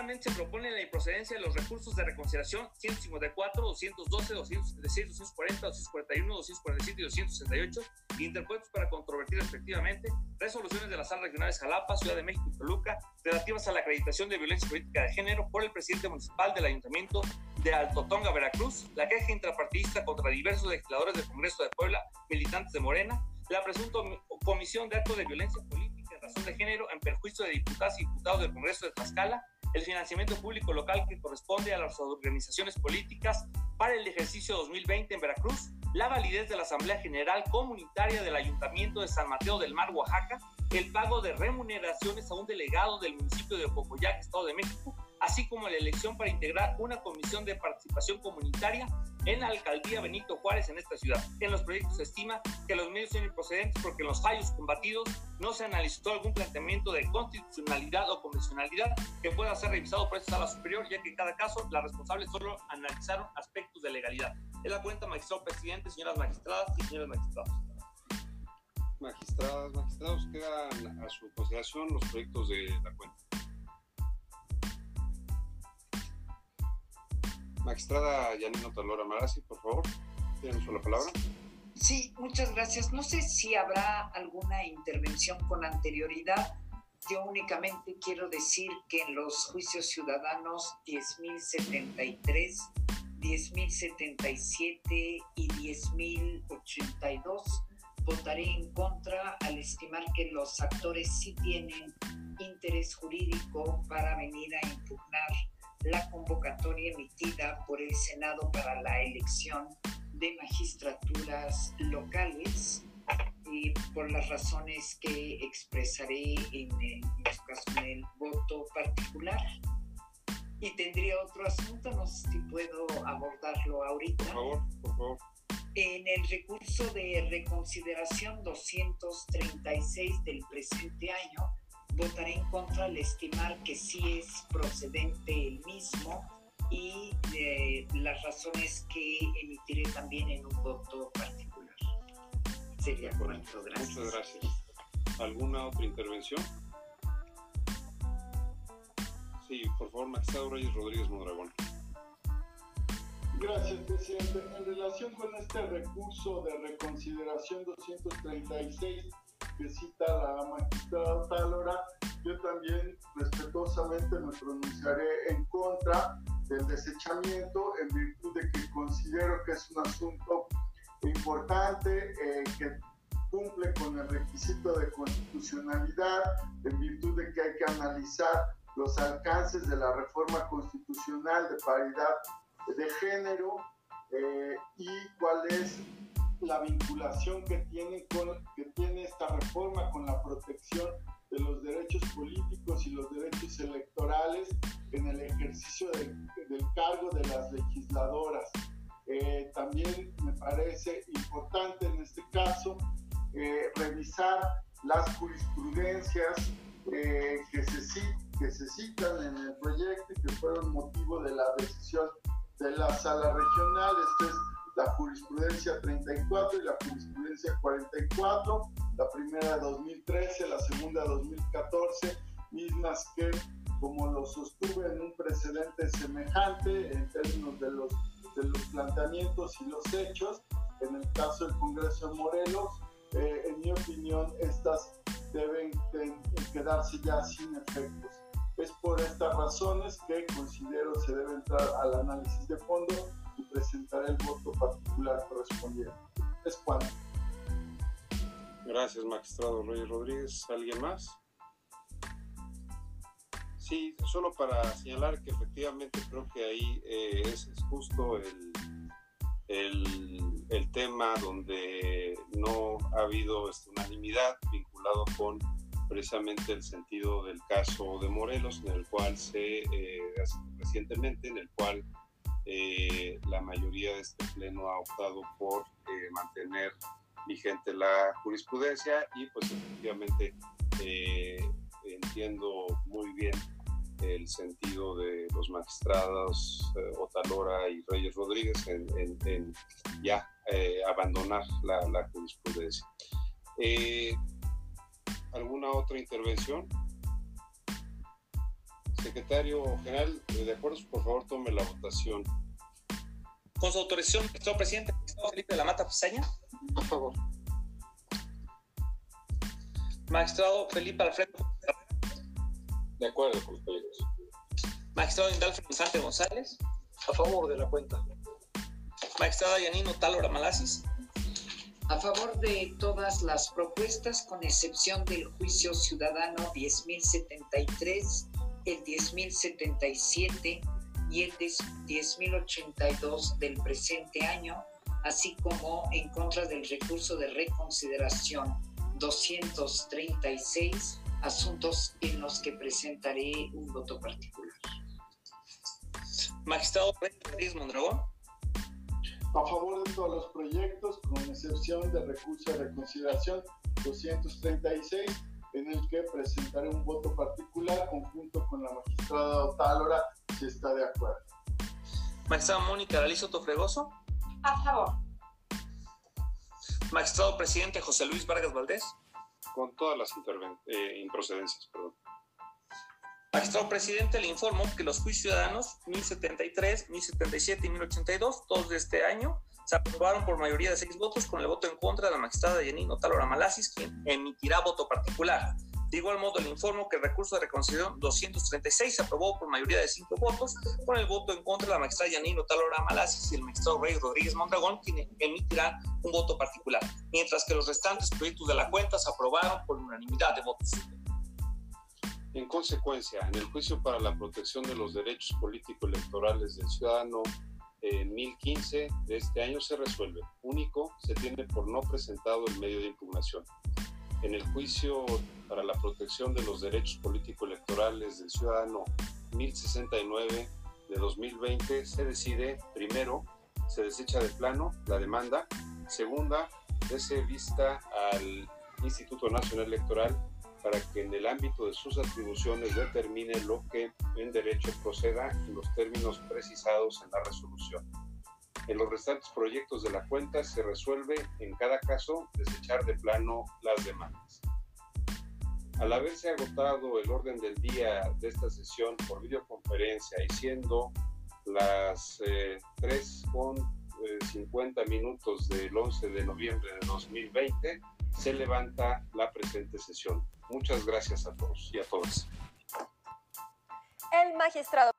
Finalmente se propone la improcedencia de los recursos de reconciliación 154, 212, 236, 240, 241, 247 y 268, interpuestos para controvertir respectivamente resoluciones de las salas regionales Jalapa, Ciudad de México y Toluca relativas a la acreditación de violencia política de género por el presidente municipal del Ayuntamiento de Alto Tonga, Veracruz, la queja intrapartidista contra diversos legisladores del Congreso de Puebla, militantes de Morena, la presunta comisión de actos de violencia política en razón de género en perjuicio de diputadas y diputados del Congreso de Tlaxcala, el financiamiento público local que corresponde a las organizaciones políticas para el ejercicio 2020 en Veracruz, la validez de la Asamblea General Comunitaria del Ayuntamiento de San Mateo del Mar, Oaxaca, el pago de remuneraciones a un delegado del municipio de Ococoyac, Estado de México, así como la elección para integrar una comisión de participación comunitaria en la alcaldía Benito Juárez en esta ciudad. En los proyectos se estima que los medios son improcedentes porque en los fallos combatidos no se analizó algún planteamiento de constitucionalidad o convencionalidad que pueda ser revisado por esta sala superior, ya que en cada caso las responsables solo analizaron aspectos de legalidad. Es la cuenta, magistrado presidente, señoras magistradas y señores magistrados. Magistradas, magistrados, quedan a su consideración los proyectos de la cuenta. Magistrada Yanino Talora Marasi, por favor, tienen la palabra. Sí, muchas gracias. No sé si habrá alguna intervención con anterioridad. Yo únicamente quiero decir que en los juicios ciudadanos 10.073, 10.077 y 10.082 votaré en contra al estimar que los actores sí tienen interés jurídico para venir a impugnar la convocatoria emitida por el Senado para la elección de magistraturas locales y por las razones que expresaré en el, caso en el voto particular. Y tendría otro asunto, no sé si puedo abordarlo ahorita. Por favor, por favor. En el recurso de reconsideración 236 del presente año, votaré en contra al estimar que sí es procedente el mismo y eh, las razones que emitiré también en un voto particular. Sería correcto, gracias. Muchas gracias. ¿Alguna otra intervención? Sí, por favor, magistrado Reyes Rodríguez Mondragón. Gracias, presidente. En relación con este recurso de reconsideración 236 que la magistrada Talora, yo también respetuosamente me pronunciaré en contra del desechamiento en virtud de que considero que es un asunto importante eh, que cumple con el requisito de constitucionalidad en virtud de que hay que analizar los alcances de la reforma constitucional de paridad de género eh, y cuál es la vinculación que tiene, con, que tiene esta reforma con la protección de los derechos políticos y los derechos electorales en el ejercicio del cargo de las legisladoras. Eh, también me parece importante en este caso eh, revisar las jurisprudencias eh, que, se, que se citan en el proyecto y que fueron motivo de la decisión de la sala regional. Esto 2004 y la jurisprudencia 44, la primera de 2013, la segunda de 2014, mismas que, como lo sostuve en un precedente semejante en términos de los, de los planteamientos y los hechos, en el caso del Congreso de Morelos, eh, en mi opinión, estas deben de, de quedarse ya sin efectos. Es por estas razones que considero se debe entrar al análisis de fondo y presentar el voto particular correspondiente. Es cuanto. Gracias, magistrado Reyes Rodríguez. ¿Alguien más? Sí, solo para señalar que efectivamente creo que ahí eh, es, justo el, el, tema donde no ha habido este, unanimidad vinculado con precisamente el sentido del caso de Morelos, en el cual se, eh, recientemente, en el cual eh, la mayoría de este pleno ha optado por eh, mantener vigente la jurisprudencia y pues efectivamente eh, entiendo muy bien el sentido de los magistrados Otalora y Reyes Rodríguez en, ya abandonar la, la jurisprudencia. ¿Alguna otra intervención? Secretario General, eh, de acuerdo, por favor tome la votación. Con su autorización, magistrado presidente, Felipe de la Mata Pisaña. Por favor. Magistrado Felipe Alfredo. De acuerdo, compañeros. Magistrado Indalfo Infante González. A favor de la cuenta. Magistrada Yanino Tálora Malasis. A favor de todas las propuestas, con excepción del juicio ciudadano 10.073, el 10.077 y el 10.082 del presente año, así como en contra del recurso de reconsideración 236, asuntos en los que presentaré un voto particular. Magistrado Reyes Mondragón. A favor de todos los proyectos, con excepción del recurso de reconsideración 236, en el que presentaré un voto particular conjunto con la magistrada Otálora, si está de acuerdo. Magistrada Mónica Aliso Tofregoso. A favor. Magistrado presidente José Luis Vargas Valdés. Con todas las eh, improcedencias, perdón. Magistrado presidente, le informo que los juicios ciudadanos 1073, 1077 y 1082, todos de este año, se aprobaron por mayoría de seis votos con el voto en contra de la magistrada Yanino Talora Malasis, quien emitirá voto particular. De igual modo, le informo que el recurso de reconciliación 236 se aprobó por mayoría de cinco votos, con el voto en contra de la magistrada Yanino Talora Malasis y el magistrado Rey Rodríguez Mondragón, quien emitirá un voto particular, mientras que los restantes proyectos de la cuenta se aprobaron por unanimidad de votos. En consecuencia, en el juicio para la protección de los derechos político-electorales del ciudadano en 1015 de este año se resuelve. Único, se tiene por no presentado el medio de impugnación. En el juicio para la protección de los derechos político-electorales del ciudadano 1069 de 2020 se decide, primero, se desecha de plano la demanda, segunda, se vista al Instituto Nacional Electoral para que en el ámbito de sus atribuciones determine lo que en derecho proceda en los términos precisados en la resolución. En los restantes proyectos de la cuenta se resuelve en cada caso desechar de plano las demandas. Al haberse agotado el orden del día de esta sesión por videoconferencia y siendo las 3 eh, con 50 eh, minutos del 11 de noviembre de 2020, se levanta la presente sesión. Muchas gracias a todos y a todas. El magistrado.